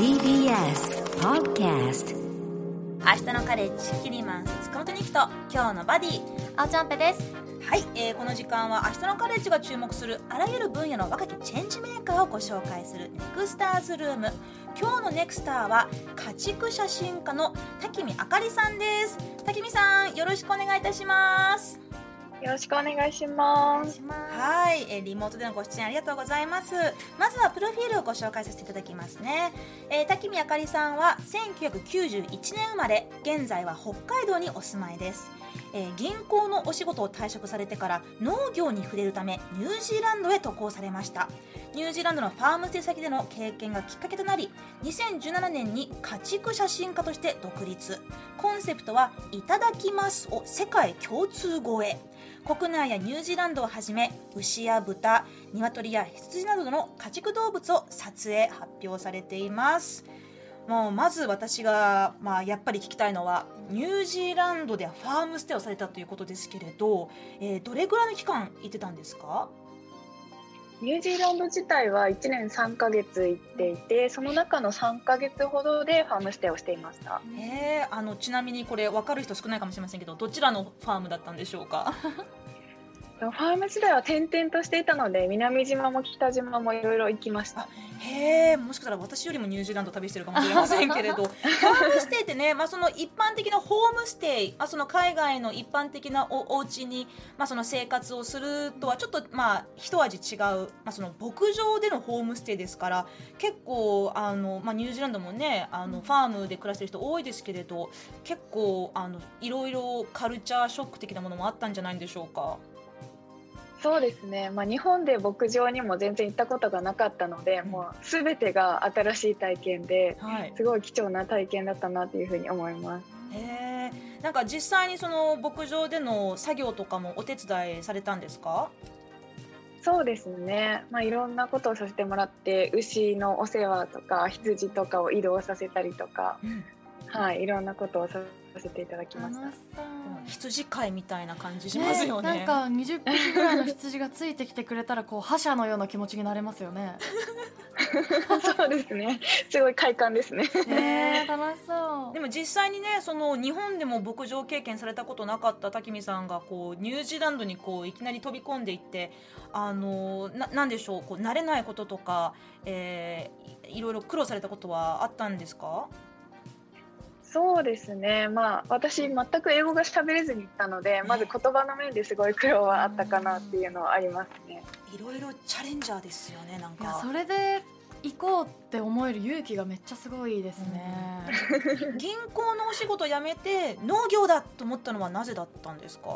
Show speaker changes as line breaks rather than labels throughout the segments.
TBS Podcast
明日のカレッジキリマンス塚本にきと今日のバディ。
あおちゃんぺです。
はい、えーこの時間は明日のカレッジが注目するあらゆる分野の若きチェンジメーカーをご紹介するネクスターズルーム。今日のネクスターは家畜写真家の滝見あかりさんです。滝見さんよろしくお願いいたします
よろしくお願いします。
はい、えーリモートでのご出演ありがとうございます。まずはプロフィールをご紹介させていただきますね。えー、滝見あかりさんは1991年生まれ、現在は北海道にお住まいです。えー銀行のお仕事を退職されてから農業に触れるためニュージーランドへ渡航されましたニュージーランドのファームステイ先での経験がきっかけとなり2017年に家畜写真家として独立コンセプトは「いただきます」を世界共通語へ国内やニュージーランドをはじめ牛や豚鶏や羊などの家畜動物を撮影発表されています。もうまず私が、まあ、やっぱり聞きたいのはニュージーランドでファームステイをされたということですけれど、えーどれぐらいの期間行ってたんですか？
ニュージーランド自体は1年3ヶ月行っていて、その中の3ヶ月ほどでファームステイをしていました。
えーあのちなみにこれ分かる人少ないかもしれませんけどどちらのファームだったんでしょうか？
ファーム時代は転々としていたので、南島も北島もいろいろ行きました。
へえもしかしたら私よりもニュージーランド旅してるかもしれませんけれど ファームステイってね、まあ、その一般的なホームステイ、まあ、その海外の一般的なおお家に、まあ、その生活をするとはちょっとまあ一味違う、まあ、その牧場でのホームステイですから結構あの、まあ、ニュージーランドもねあのファームで暮らしてる人多いですけれど結構あのいろいろカルチャーショック的なものもあったんじゃないんでしょうか。
そうですね。まあ日本で牧場にも全然行ったことがなかったので、
うん。
もうすべてが新しい体験で、
はい。
すごい貴重な体験だったなというふうに思います。
へえなんか実際にその牧場での作業とかもお手伝いされたんですか？
そうですね、まあ、いろんなことをさせてもらって牛のお世話とか羊とかを移動させたりとか、はい、いろんなことをさせていただきました
羊飼いみたいな感じしますよね。
なんか20匹ぐらいの羊がついてきてくれたらこう覇者のような気持ちになれますよね。
そうですね。すごい快感ですね。
ねえ楽しそう。
でも実際にねその日本でも牧場経験されたことなかった滝見さんがこうニュージーランドにこういきなり飛び込んでいってあのななんでしょうこう慣れないこととか、えーいいろいろ苦労されたことはあったんですか？
そうですね。まあ私全く英語が喋れずに行ったのでまず言葉の面ですごい苦労はあったかなっていうのはありますね。
いろいろチャレンジャーですよねなん
いや
か
それで行こうって思える勇気がめっちゃすごいですね、
銀行のお仕事辞めて農業だと思ったのはなぜだったんですか？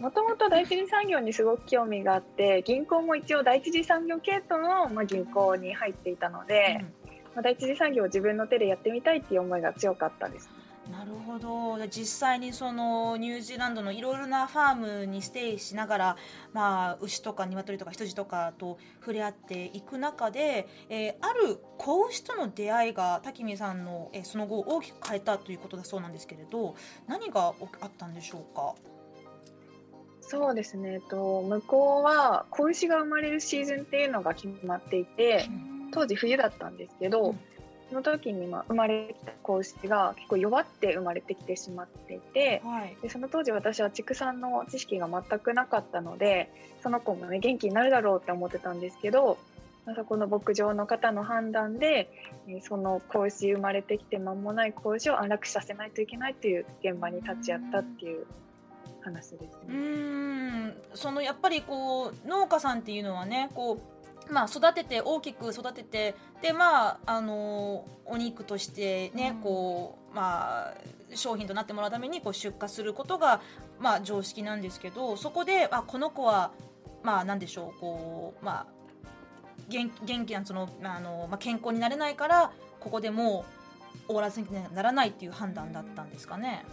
もともと第一次産業にすごく興味があって銀行も一応第一次産業系統の、まあ、銀行に入っていたので、まあ、第一次産業を自分の手でやってみたいっていう思いが強かったです。
なるほど。で実際にそのニュージーランドのいろいろなファームにステイしながら、まあ、牛とか鶏とか羊とかと触れ合っていく中で、えーある子牛との出会いが滝見さんの、えーその後大きく変えたということだそうなんですけれど何がおあったんでしょうか？
そうですね、えっと、向こうは子牛が生まれるシーズンっていうのが決まっていて当時冬だったんですけど、
うん。
その時にまあ生まれてきた子牛が結構弱って生まれてきてしまっていて
はい。
でその当時私は畜産の知識が全くなかったのでその子もね元気になるだろうって思ってたんですけどまあそこの牧場の方の判断でえーその子牛生まれてきて間もない子牛を安楽死させないといけないという現場に立ち会ったっていう話です
う
ね。
ーん。そのやっぱりこう農家さんっていうのはねこうまあ、育てて大きく育ててで、まあ、あのお肉としてね、
うん。
こうまあ、商品となってもらうためにこう出荷することが、まあ、常識なんですけどそこであこの子は、まあ、なんでしょうこう、まあ、元元気なその、まああのまあ、健康になれないからここでもう終わらせにならないっていう判断だったんですかね。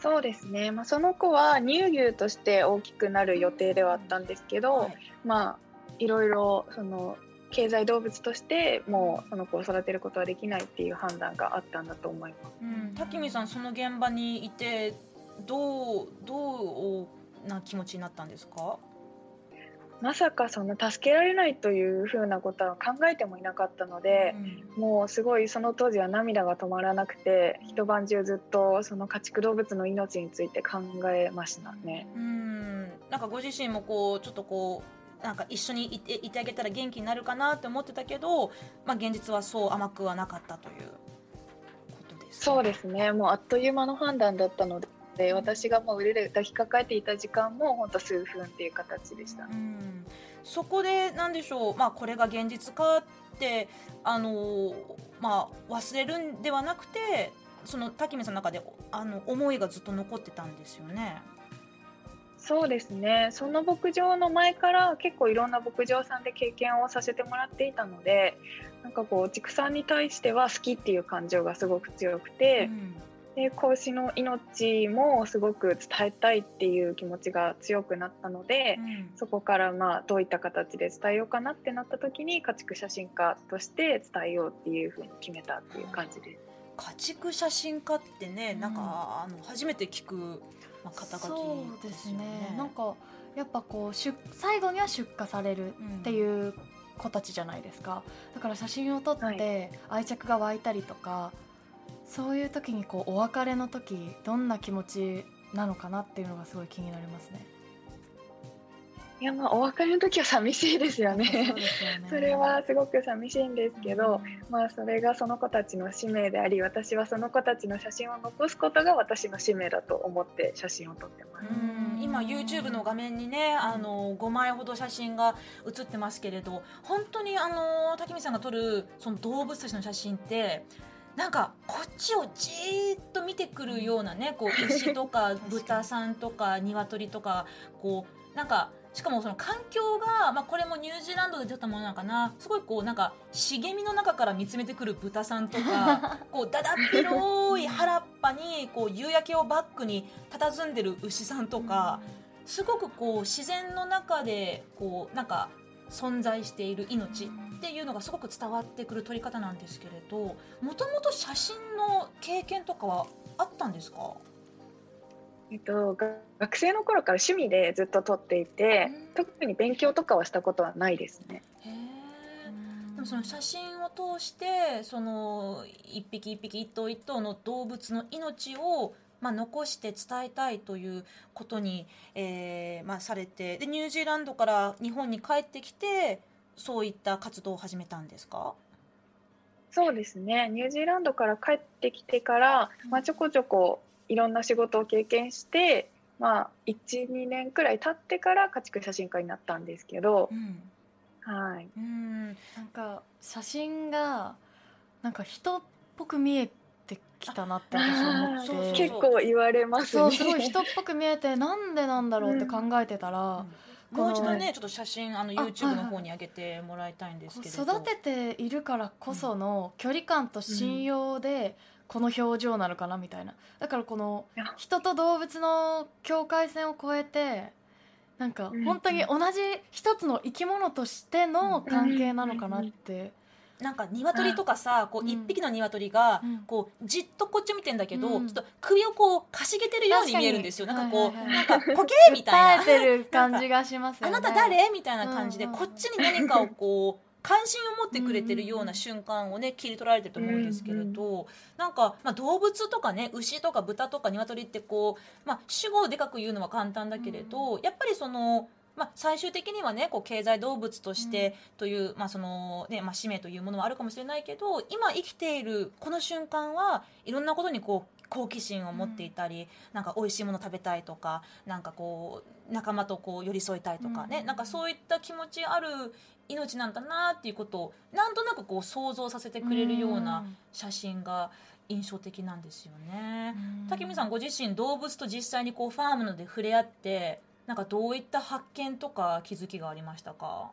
そうですね、まあ、その子は乳牛として大きくなる予定ではあったんですけど、
はい。
まあいろいろその経済動物としてもうその子を育てることはできないっていう判断があったんだと思います。
うん、滝見さんその現場にいてどうどうな気持ちになったんですか？
まさかそんな助けられないというふうなことは考えてもいなかったので、もうすごいその当時は涙が止まらなくて一晩中ずっとその家畜動物の命について考えましたね。
うん。なんかご自身もこうちょっとこうなんか一緒にいていてあげたら元気になるかなって思ってたけど、まあ、現実はそう甘くはなかったということです、ね、
そうですね。もうあっという間の判断だったのでで私がもう腕で抱きかかえていた時間も本当数分っていう形でした、
うん、そこで何でしょう、まあ、これが現実かってあの、まあ、忘れるんではなくてその滝見さんの中であの思いがずっと残ってたんですよね。
そうですね。その牧場の前から結構いろんな牧場さんで経験をさせてもらっていたのでなんかこう畜産に対しては好きっていう感情がすごく強くて、うん、で子牛の命もすごく伝えたいっていう気持ちが強くなったので、うん、そこからまあどういった形で伝えようかなってなった時に家畜写真家として伝えようっていうふうに決めたっていう感じで。す。
家畜写真家ってね、なんかあの初めて聞く、まあ、肩書き、ね、
そうですね。なんかやっぱこう出最後には出荷されるっていう子たちじゃないですか。だから写真を撮って愛着が湧いたりとか、はいそういう時にこうお別れの時どんな気持ちなのかなっていうのがすごい気になりますね。
いやまあお別れの時は寂しいですよね。そ、ね、れはすごく寂しいんですけど、うん、まあそれがその子たちの使命であり、私はその子たちの写真を残すことが私の使命だと思って写真を撮ってます。
今 YouTube の画面にね、あの5枚ほど写真が写ってますけれど、本当にあの滝見さんが撮るその動物たちの写真って。なんかこっちをじーっと見てくるようなねこう 牛とか豚さんとか鶏とかこうなんかしかもその環境が、まあ、これもニュージーランドで出たものなのかな。すごいこうなんか茂みの中から見つめてくる豚さんとか こうだだっ広い原っぱにこう夕焼けをバックに佇んでる牛さんとかすごくこう自然の中でこうなんか存在している命っていうのがすごく伝わってくる撮り方なんですけれどもともと写真の経験とかはあったんですか？
えっと、学生の頃から趣味でずっと撮っていて、特に勉強とかはしたことはないですね。
でもその写真を通してその一匹一匹一頭一頭の動物の命をまあ、残して伝えたいということに、えーまあ、されてでニュージーランドから日本に帰ってきてそういった活動を始めたんですか？
そうですね。ニュージーランドから帰ってきてから、まあ、ちょこちょこいろんな仕事を経験して、まあ、12年くらい経ってから家畜写真家になったんですけど、うん、はい。
うん。なんか写真がなんか人っぽく見えてきたなって私思って。
結構言われます、
ね、そうすごい人っぽく見えてなんでなんだろうって考えてたら、
うん、もう一度ねちょっと写真あの YouTube の方に上げてもらいたいんですけど。
育てているからこその距離感と信用で、この表情なのかなみたいな。だからこの人と動物の境界線を越えてなんか本当に同じ一つの生き物としての関係なのかなって。
なんか鶏とかさこう一匹の鶏がこうじっとこっち見てんだけど、ちょっと首をこうかしげてるように見えるんですよ。なんかこう、なんかポケみたいな。
てる感じがします、
あなた誰？みたいな感じで、こっちに何かをこう関心を持ってくれてるような瞬間をね切り取られてると思うんですけれど、なんか、まあ、動物とかね牛とか豚とか鶏ってこう、まあ、主語をでかく言うのは簡単だけれど、やっぱりそのまあ、最終的にはねこう経済動物としてという、まあそのねまあ、使命というものはあるかもしれないけど今生きているこの瞬間はいろんなことにこう好奇心を持っていたり、うん、なんか美味しいもの食べたいとかなんかこう仲間とこう寄り添いたいとかね、うん、なんかそういった気持ちある命なんだなっていうことをなんとなくこう想像させてくれるような写真が印象的なんですよね。竹見さんご自身動物と実際にこうファームので触れ合ってなんかどういった発見とか気づきがありましたか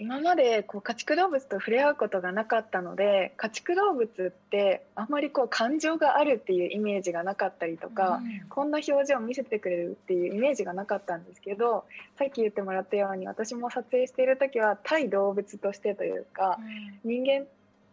今までこう家畜動物と触れ合うことがなかったので家畜動物ってあんまりこう感情があるっていうイメージがなかったりとか、うん、こんな表情を見せてくれるっていうイメージがなかったんですけどさっき言ってもらったように私も撮影している時は対動物としてというか、うん、人間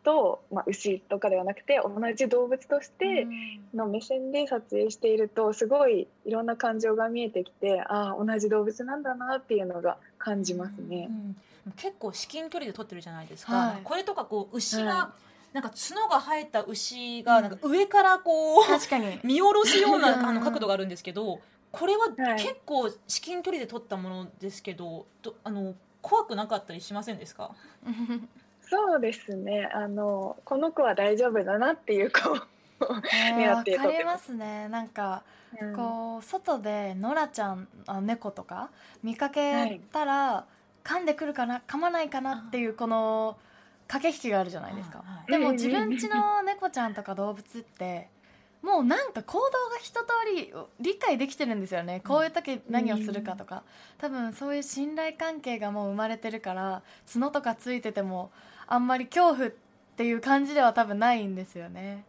と、まあ、牛とかではなくて同じ動物としての目線で撮影しているとすごいいろんな感情が見えてきてああ同じ動物なんだなっていうのが感じますね。うん
うん、結構至近距離で撮ってるじゃないですか。はい、これとかこう牛が、はい。なんか角が生えた牛がなんか上からこう、確かに。見下ろすようなあの角度があるんですけどこれは結構至近距離で撮ったものですけど、どあの怖くなかったりしませんですか？
そうですね。あのこの子は大丈夫だなっていう子を
狙ってわかりますね。なんか、うん、こう外でノラちゃんあ猫とか見かけたら、はい、噛んでくるかな噛まないかなっていうこの駆け引きがあるじゃないですか、はい、でも自分家の猫ちゃんとか動物ってもうなんか行動が一通り理解できてるんですよね。こういう時何をするかとか。多分そういう信頼関係がもう生まれてるから角とかついててもあんまり恐怖っていう感じでは多分ないんですよね。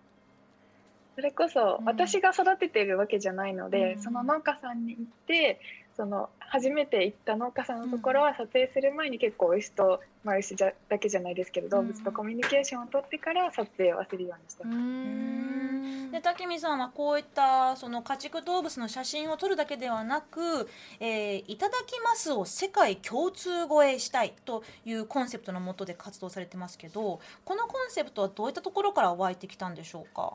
それこそ私が育ててるわけじゃないので、うん、その農家さんに行ってその初めて行った農家さんのところは撮影する前に結構牛と、まあ、牛じゃだけじゃないですけど動物とコミュニケーションを取ってから撮影をするようにしてます。
で武見さんはこういったその家畜動物の写真を撮るだけではなく「えー、いただきます」を世界共通語えしたいというコンセプトのもとで活動されてますけどこのコンセプトはどういったところから湧いてきたんでしょうか？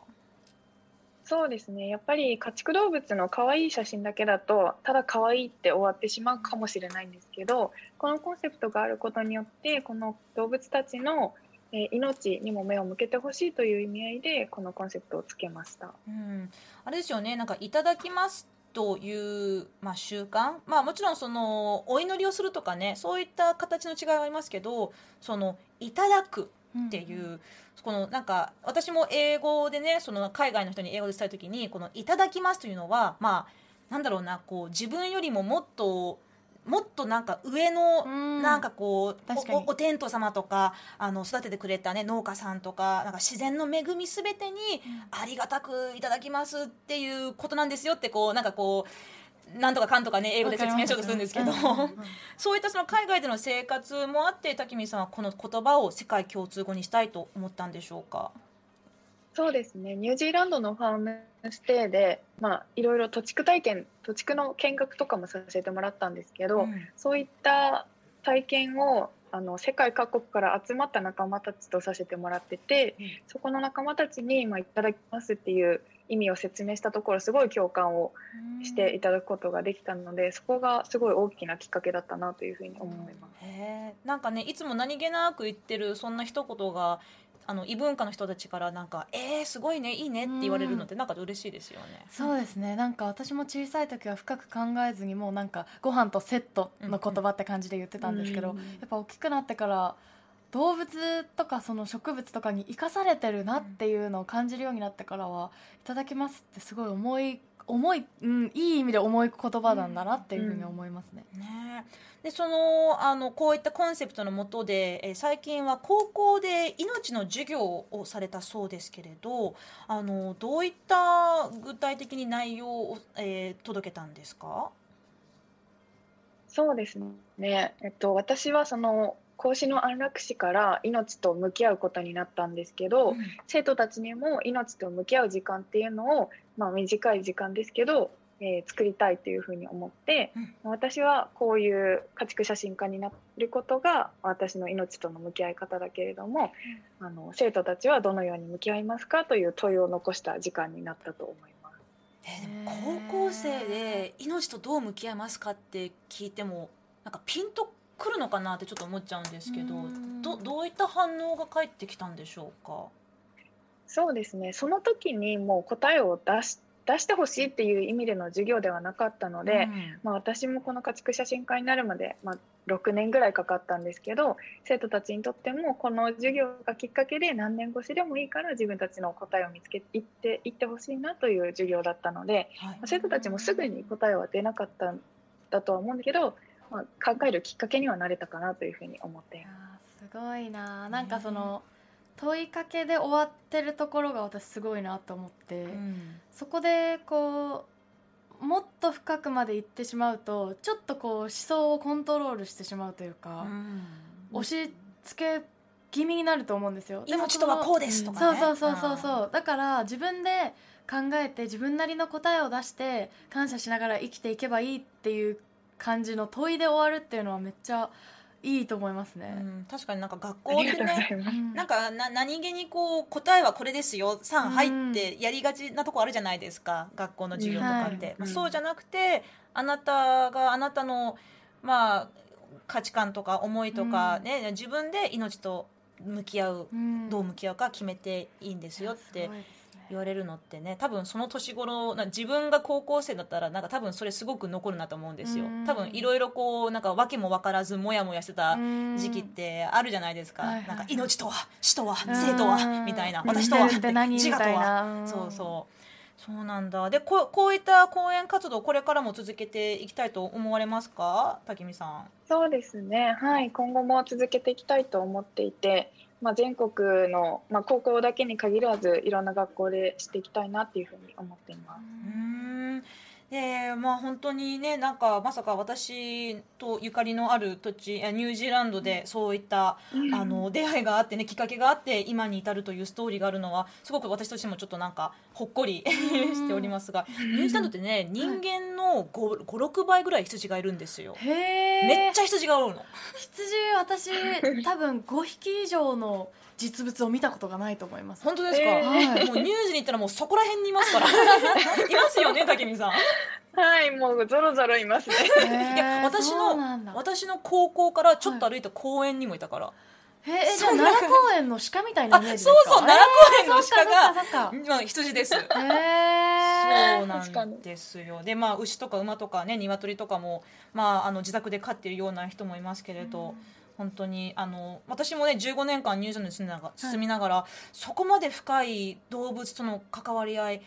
そうですね。やっぱり家畜動物の可愛い写真だけだとただ可愛いって終わってしまうかもしれないんですけどこのコンセプトがあることによってこの動物たちのえ命にも目を向けてほしいという意味合いでこのコンセプトをつけました。
うん、あれですよね。なんかいただきますという、まあ、習慣、まあ、もちろんそのお祈りをするとかねそういった形の違いはありますけどそのいただく。っていう、うん、このなんか私も英語でねその海外の人に英語で伝える時にこの「いただきます」というのはまあなんだろうなこう自分よりももっともっとなんか上のなんかこうおお天道様とかあの育ててくれた、ね、農家さんとかなんか自然の恵みすべてにありがたくいただきますっていうことなんですよってこうなんかこうなんとかかんとかね英語で説明しようとするんですけど、そういったその海外での生活もあって滝見さんはこの言葉を世界共通語にしたいと思ったんでしょうか？
そうですね。ニュージーランドのファームステイで、まあ、いろいろ土地区体験土地区の見学とかもさせてもらったんですけど、うん、そういった体験をあの世界各国から集まった仲間たちとさせてもらってて、うん、そこの仲間たちに、まあ、いただきますっていう意味を説明したところすごい共感をしていただくことができたのでそこがすごい大きなきっかけだったなというふうに思います。
へなんかねいつも何気なく言ってるそんな一言があの異文化の人たちからなんか「えー、すごいねいいね」って言われるのってなんか嬉しいですよね。
そうですね。なんか私も小さい時は深く考えずにもうなんかご飯とセットの言葉って感じで言ってたんですけど、やっぱ大きくなってから動物とかその植物とかに生かされてるなっていうのを感じるようになってからは「いただきます」ってすごい重い重い、うん、いい意味で重い言葉なんだなっていうふうに思いますね。
うん、ねでそのあのこういったコンセプトのもとで、え最近は高校で命の授業をされたそうですけれどあのどういった具体的に内容を、えー、届けたんですか？
そうですね、えっと、私はその孔子の安楽死から命と向き合うことになったんですけど、うん、生徒たちにも命と向き合う時間っていうのを、まあ、短い時間ですけど、えー、作りたいというふうに思って、うん、私はこういう家畜写真家になることが私の命との向き合い方だけれども、うん、あの生徒たちはどのように向き合いますかという問いを残した時間になったと思います。
えー、高校生で命とどう向き合いますかって聞いてもなんかピンと来るのかなってちょっと思っちゃうんですけどどどういった反応が返ってきたんでしょうか？
そうですね。その時にもう答えを出し出してほしいっていう意味での授業ではなかったので、うん、まあ、私もこの家畜写真家になるまで、まあ、6年ぐらいかかったんですけど生徒たちにとってもこの授業がきっかけで何年越しでもいいから自分たちの答えを見つけていっていってほしいなという授業だったので、はい、生徒たちもすぐに答えは出なかったんだとは思うんだけどまあ、考えるきっかけにはなれたかなというふうに思って
す。ごいな。なんかその、問いかけで終わってるところが私すごいなと思って、うん、そこでこうもっと深くまで行ってしまうとちょっとこう思想をコントロールしてしまうというか、うん、押し付け気味になると思うんですよ。でも
命とはこうですとかね。
そうそうそうそうそう。だから自分で考えて自分なりの答えを出して感謝しながら生きていけばいいっていう感じの問いで終わるっていうのはめっちゃいいと思いますね。
うん、確かになんか学校ってね
うん。
なんかな何気にこう答えはこれですよ3入ってやりがちなとこあるじゃないですか。学校の授業とかって、
はい。
まあ、
うん。
そうじゃなくてあなたがあなたのまあ価値観とか思いとかね、自分で命と向き合う
うん。
どう向き合うか決めていいんですよっ
い
て
い
言われるのってね多分その年頃な自分が高校生だったらなんか多分それすごく残るなと思うんですよ。
うん。
多分いろいろこうなんか訳も分からずモヤモヤしてた
うん。
時期ってあるじゃないですか、なんか命とは死とは
うん
生とはみたいな。
うん。
私とは自我とは。そうそう。そうなんだ。でこうこういった講演活動これからも続けていきたいと思われますか？滝見さん。
そうですね、はい、今後も続けていきたいと思っていて、まあ、全国の、まあ、高校だけに限らずいろんな学校でしていきたいなっていうふうに思っています。
うーまあ本当にねなんかまさか私とゆかりのある土地えニュージーランドでそういった、あの出会いがあってねきっかけがあって今に至るというストーリーがあるのはすごく私としてもちょっとなんかほっこり しておりますがニュージーランドってね人間の56倍ぐらい羊がいるんですよ。めっちゃ羊がおるの。
羊私多分5匹以上の実物を見たことがないと思います。
本当ですか、
え
ー。
もうニュージーに行ったらもうそこら辺にいますから。いますよね竹見さん。
はい、もうゾロゾロいますね。
い
いや私の私の高校からちょっと歩いた公園にもいたから、
へえじゃあ奈良公園の鹿みたいなイメージですか？
あそうそう奈良公園の鹿がまあ羊です。
え
そうなんですよ。で、まあ牛とか馬とかね、鶏とかもまああの自宅で飼っているような人もいますけれど、本当にあの私もね15年間ニュージーランドに住んだが住みながら、そこまで深い動物との関わり合い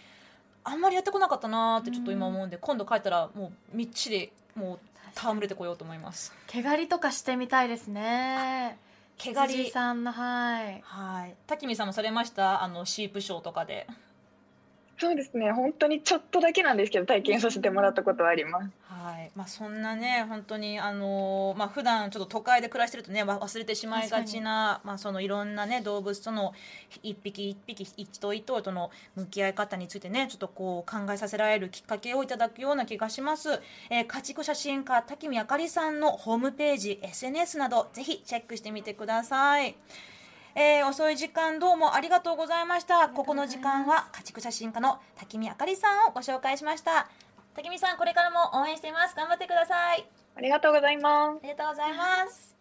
あんまりやってこなかったなーってちょっと今思うんで、今度帰ったらもうみっちりもう戯れてこようと思います。
毛刈りとかしてみたいですね
毛刈り
羊さんのはい
はい。滝見さんもされましたあのシープショーとかで。
そうですね、本当にちょっとだけなんですけど体験させてもらったことはあります。
はい。まあ、そんなね本当にあのーまあ普段ちょっと都会で暮らしてるとねわ忘れてしまいがちな、まあ、そのいろんなね動物との一匹一匹一頭一頭との向き合い方についてねちょっとこう考えさせられるきっかけをいただくような気がします、えー家畜写真家滝見あかりさんのホームページ SNS などぜひチェックしてみてくださいえー遅い時間どうもありがとうございました。ここの時間は家畜写真家の滝見あかりさんをご紹介しました。滝見さんこれからも応援しています。頑張ってください。
ありがとうございます。
ありがとうございます